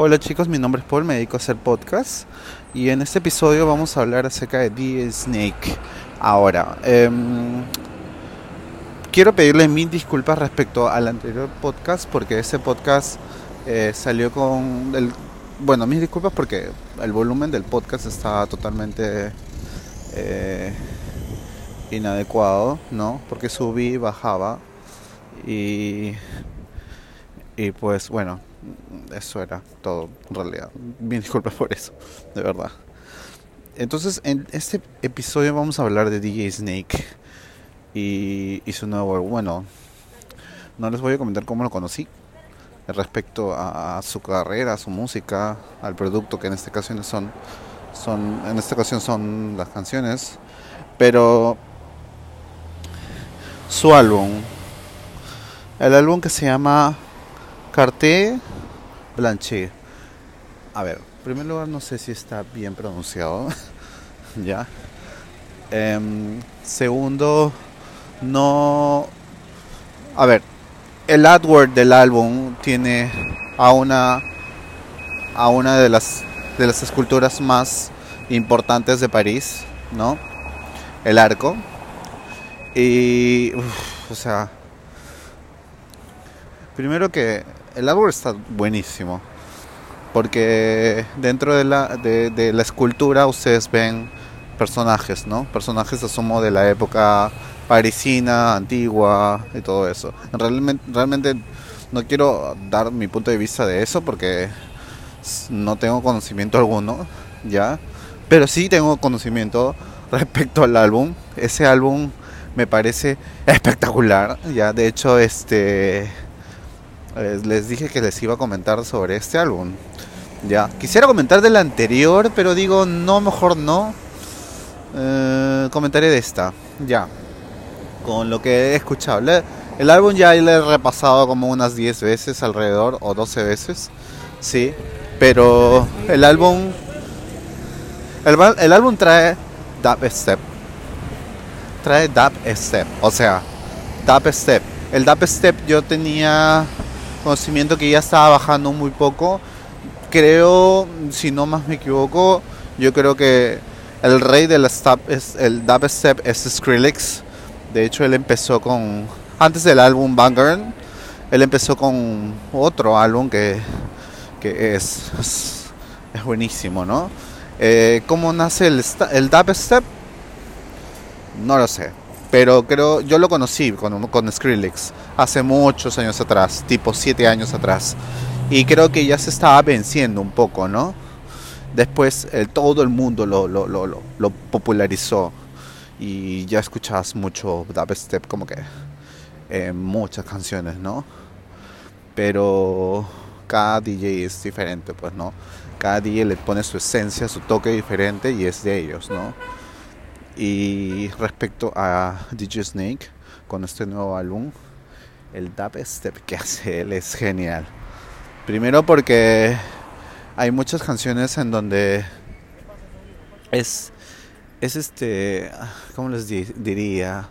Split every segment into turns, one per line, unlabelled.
Hola chicos, mi nombre es Paul, me dedico a hacer podcast y en este episodio vamos a hablar acerca de The Snake. Ahora, em, quiero pedirle mil disculpas respecto al anterior podcast porque ese podcast eh, salió con el... Bueno, mis disculpas porque el volumen del podcast estaba totalmente eh, inadecuado, ¿no? Porque subí, bajaba y... Y pues bueno, eso era todo en realidad. Bien disculpas por eso, de verdad. Entonces, en este episodio vamos a hablar de DJ Snake y, su nuevo. Bueno, no les voy a comentar cómo lo conocí respecto a, su carrera, a su música, al producto que en esta ocasión son, son, en esta ocasión son las canciones, pero su álbum, el álbum que se llama Carté Blanche. A ver, en primer lugar no sé si está bien pronunciado. ya. Em, segundo, no... A ver, el artwork del álbum tiene a una a una de las de las esculturas más importantes de París, ¿no? El arco. Y o sea, primero que el árbol está buenísimo. Porque dentro de la, de, la escultura ustedes ven personajes, ¿no? Personajes asumo de la época parisina, antigua y todo eso. Realmente, realmente no quiero dar mi punto de vista de eso porque no tengo conocimiento alguno, ¿ya? Pero sí tengo conocimiento respecto al álbum. Ese álbum me parece espectacular, ¿ya? De hecho, este les dije que les iba a comentar sobre este álbum. Ya, quisiera comentar del anterior, pero digo, no, mejor no. Eh, comentaré de esta, ya. Con lo que he escuchado. el álbum ya le he repasado como unas 10 veces alrededor, o 12 veces, sí. Pero el álbum. El, álbum trae Dub Step. Trae Dub Step, o sea, Dub Step. El Dub Step yo tenía conocimiento que ya estaba bajando muy poco. Creo, si no más me equivoco, yo creo que el rey del stop es dubstep es Skrillex. De hecho, él empezó con antes del álbum Vanguard, él empezó con otro álbum que, que es, es, buenísimo, ¿no? Eh, ¿Cómo nace el, el dubstep? No lo sé. Pero creo, yo lo conocí con, con Skrillex hace muchos años atrás, tipo siete años atrás. Y creo que ya se estaba venciendo un poco, ¿no? Después todo el mundo lo, lo, lo, popularizó. Y ya escuchabas mucho dubstep como que en muchas canciones, ¿no? Pero cada DJ es diferente, pues, ¿no? Cada DJ le pone su esencia, su toque diferente y es de ellos, ¿no? Y respecto a DJ Snake, con este nuevo álbum, el dubstep que hace él es genial. Primero porque hay muchas canciones en donde es, es este, ¿cómo les diría?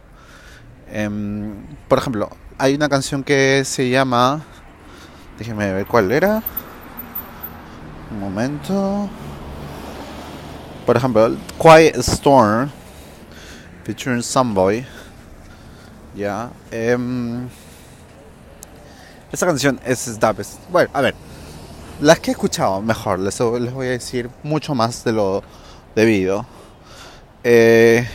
Em, por ejemplo, hay una canción que se llama, déjenme ver cuál era. Un momento. Por ejemplo, Quiet Storm featuring Boy Ya. Eh, esta canción es Dubstep. Bueno, a ver. Las que he escuchado mejor, les, les voy a decir mucho más de lo debido. Eh,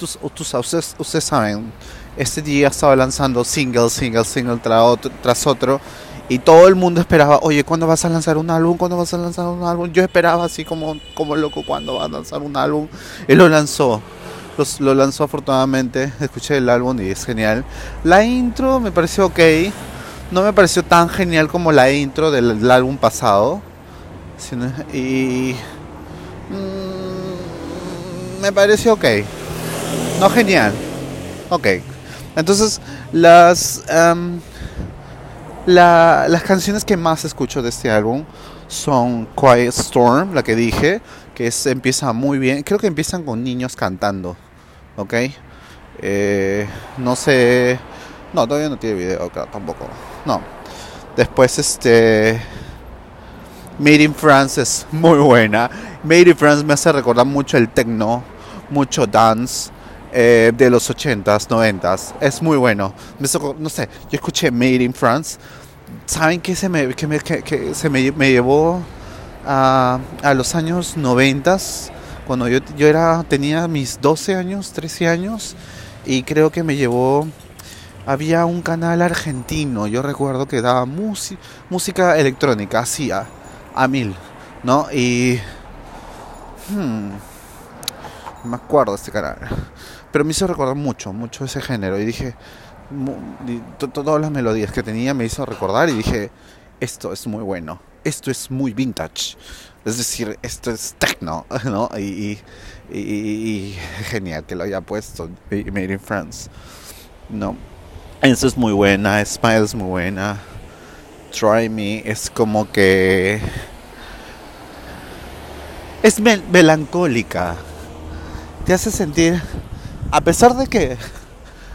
ustedes, ustedes, saben, este día estaba lanzando single, single, single tras otro, tras otro. Y todo el mundo esperaba, oye, ¿cuándo vas a lanzar un álbum? ¿Cuándo vas a lanzar un álbum? Yo esperaba así como, como loco, ¿cuándo va a lanzar un álbum? Y lo lanzó lo lanzó afortunadamente, escuché el álbum y es genial. La intro me pareció ok, no me pareció tan genial como la intro del, álbum pasado. Y mm, me pareció ok, no genial, ok. Entonces las em, las canciones que más escucho de este álbum son Quiet Storm, la que dije, que es, empieza muy bien. Creo que empiezan con niños cantando. ¿Ok? Eh, no sé. No, todavía no tiene video, tampoco. No. Después, este. Made in France es muy buena. Made in France me hace recordar mucho el techno, mucho dance eh, de los 80s, 90s. Es muy bueno. no sé, yo escuché Made in France. ¿Saben qué se me, que me, se me, llevó a, a, los años 90? Cuando yo, yo era, tenía mis 12 años, 13 años. Y creo que me llevó había un canal argentino, yo recuerdo que daba música electrónica, así a, mil, ¿no? Y... Hmm, me acuerdo de este canal. Pero me hizo recordar mucho, mucho ese género. Y dije, todas las melodías que tenía me hizo recordar y dije, esto es muy bueno, esto es muy vintage. Es decir, esto es techno, ¿no? Y, y genial que lo haya puesto Made in France, ¿no? Esa es muy buena, Smile es muy buena. Try Me es como que... Es melancólica. Te hace sentir... A pesar de que...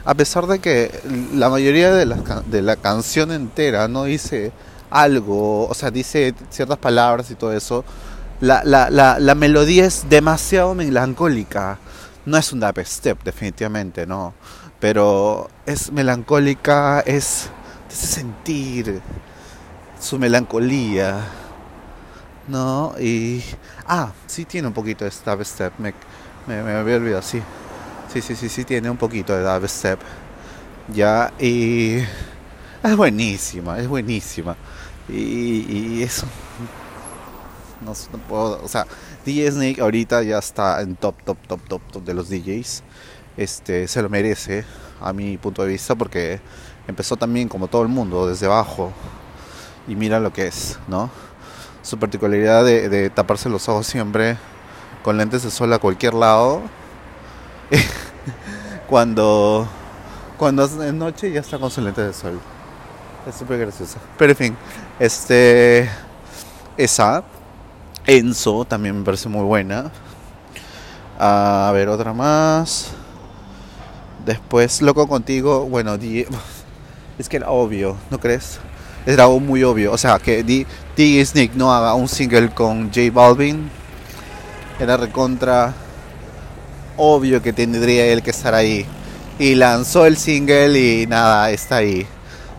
A pesar de que la mayoría de la, de la canción entera no dice algo, o sea, dice ciertas palabras y todo eso, la, la, la, la melodía es demasiado melancólica. No es un dubstep, definitivamente, no pero es melancólica, es sentir su melancolía, ¿no? Y ah, sí tiene un poquito de dubstep, me, me, me había olvidado, sí, sí, sí, sí, sí tiene un poquito de dubstep, ya y es buenísima, es buenísima y, eso no, puedo, o sea, DJ Snake ahorita ya está en top, top, top, top, top de los DJs este, se lo merece a mi punto de vista porque empezó también como todo el mundo desde abajo y mira lo que es, ¿no? Su particularidad de, taparse los ojos siempre con lentes de sol a cualquier lado. cuando cuando es noche ya está con sus lentes de sol. Es súper gracioso. Pero en fin, este esa Enzo también me parece muy buena. A ver, otra más. Después, Loco Contigo, bueno, es que era obvio, ¿no crees? Era muy obvio. O sea, que D, Sneak no haga un single con J Balvin. Era recontra obvio que tendría él que estar ahí. Y lanzó el single y nada, está ahí.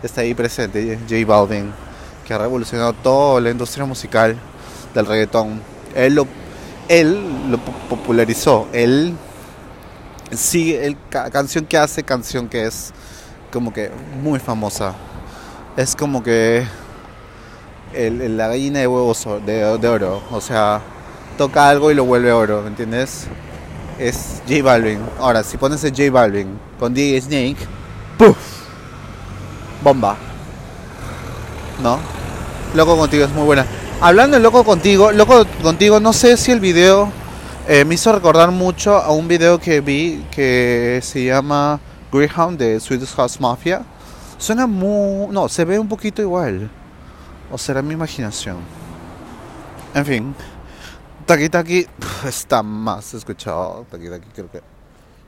Está ahí presente J Balvin, que ha revolucionado toda la industria musical del reggaetón. Él lo, él lo popularizó. Él sí, el canción que hace, canción que es como que muy famosa. Es como que el, la gallina de huevos de, oro. O sea, toca algo y lo vuelve oro, ¿me entiendes? Es J Balvin. Ahora, si pones el J Balvin con DJ Snake, ¡puff! Bomba. ¿No? Loco contigo es muy buena. Hablando de Loco contigo, Loco contigo, no sé si el video eh, me hizo recordar mucho a un video que vi que se llama Greyhound de Swedish House Mafia. Suena muy... No, se ve un poquito igual. O será mi imaginación. En fin. Taki Taki está más escuchado. Taki Taki creo que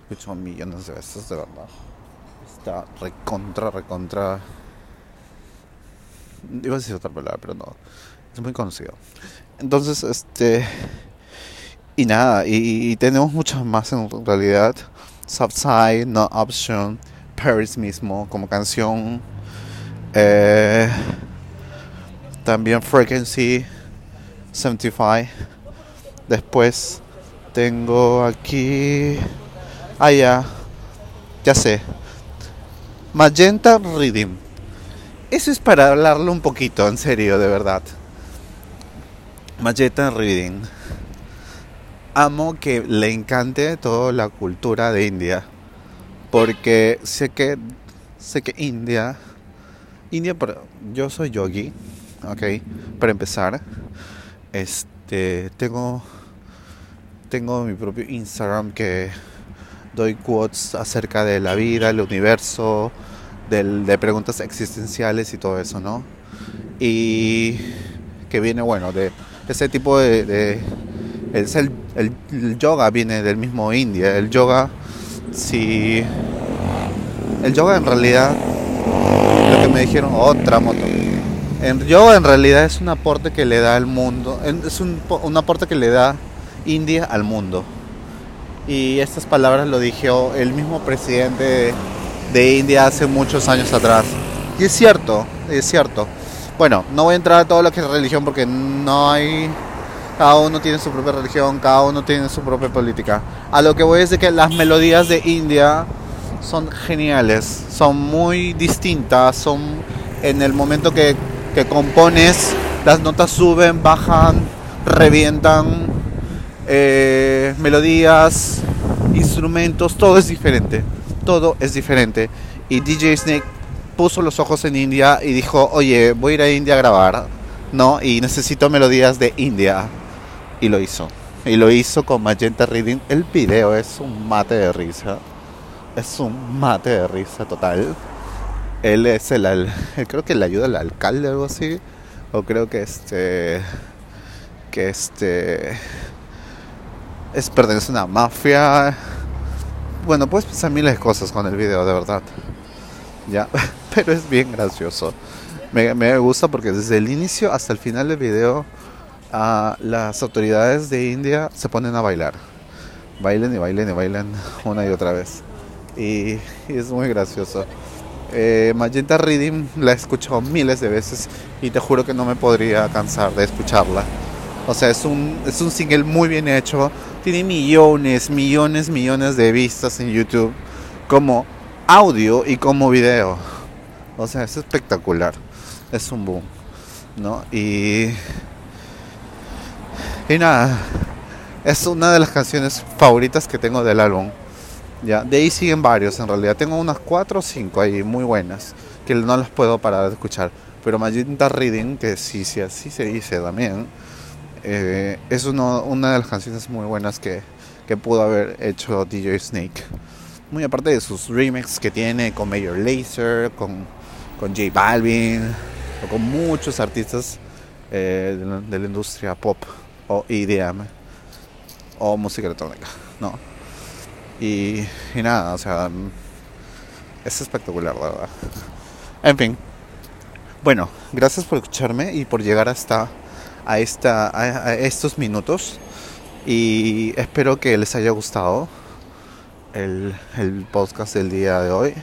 escuchado millones de veces, de verdad. Recontra, recontra... Iba a decir otra palabra, pero no. Es muy conocido. Entonces, este... Y nada, y, tenemos muchas más en realidad. Subside, No Option, Paris mismo como canción. Eh, también Frequency 75. Después tengo aquí. Ah, ya. Ya sé. Magenta Reading. Eso es para hablarlo un poquito, en serio, de verdad. Magenta Reading amo que le encante toda la cultura de India. Porque sé que sé que India India yo soy yogi, ok, para empezar. Este tengo tengo mi propio Instagram que doy quotes acerca de la vida, el universo, de preguntas existenciales y todo eso, ¿no? Y que viene, bueno, de ese tipo de el, el, yoga viene del mismo India. El yoga, si. El yoga en realidad, lo que me dijeron, otra moto. yo en realidad es un aporte que le da al mundo, es un, un aporte que le da India al mundo. Y estas palabras lo dijo el mismo presidente de India hace muchos años atrás. Y es cierto, es cierto. Bueno, no voy a entrar a todo lo que es religión porque no hay... Cada uno tiene su propia religión, cada uno tiene su propia política. A lo que voy es de que las melodías de India son geniales, son muy distintas, son en el momento que, que compones, las notas suben, bajan, revientan, eh, melodías, instrumentos, todo es diferente, todo es diferente. Y DJ Snake puso los ojos en India y dijo, oye, voy a ir a India a grabar, ¿no? Y necesito melodías de India. Y lo hizo. Y lo hizo con Magenta Reading. El video es un mate de risa. Es un mate de risa total. Él es el, creo que le ayuda al alcalde o algo así. O creo que este que este es pertenece a una mafia. Bueno, puedes pensar miles de cosas con el video, de verdad. Ya, pero es bien gracioso. Me, me gusta porque desde el inicio hasta el final del video uh, las autoridades de India se ponen a bailar. Bailen y bailen y bailen una y otra vez. Y, y es muy gracioso. Eh, Magenta Reading la he escuchado miles de veces y te juro que no me podría cansar de escucharla. O sea, es un, es un single muy bien hecho. Tiene millones, millones, millones de vistas en YouTube. Como audio y como video. O sea, es espectacular. Es un boom. ¿No? Y. Y nada. Es una de las canciones favoritas que tengo del álbum. Ya, de ahí siguen varios en realidad. Tengo unas 4 o 5 ahí muy buenas. Que no las puedo parar de escuchar. Pero Magenta Reading, que sí, sí, así se dice también. Eh, es una de las canciones muy buenas que, que pudo haber hecho DJ Snake muy aparte de sus remixes que tiene con Major Lazer, con, con J Balvin, con muchos artistas eh, de, la, industria pop o EDM o música electrónica, ¿no? Y, y nada, o sea, es espectacular, la verdad. En fin, bueno, gracias por escucharme y por llegar hasta a, esta, a estos minutos y espero que les haya gustado el, el podcast del día de hoy.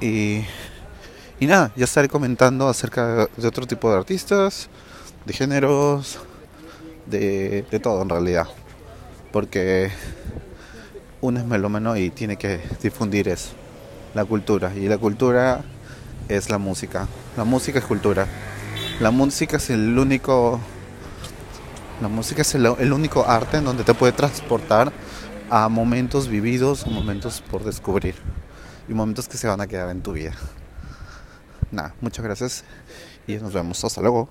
Y, y nada, ya estaré comentando acerca de otro tipo de artistas, de géneros, de, de todo en realidad. Porque uno es melómano y tiene que difundir eso, la cultura. Y la cultura es la música. La música es cultura. La música es el único. La música es el, el único arte en donde te puede transportar a momentos vividos, momentos por descubrir y momentos que se van a quedar en tu vida. Nada, muchas gracias y nos vemos. Hasta luego.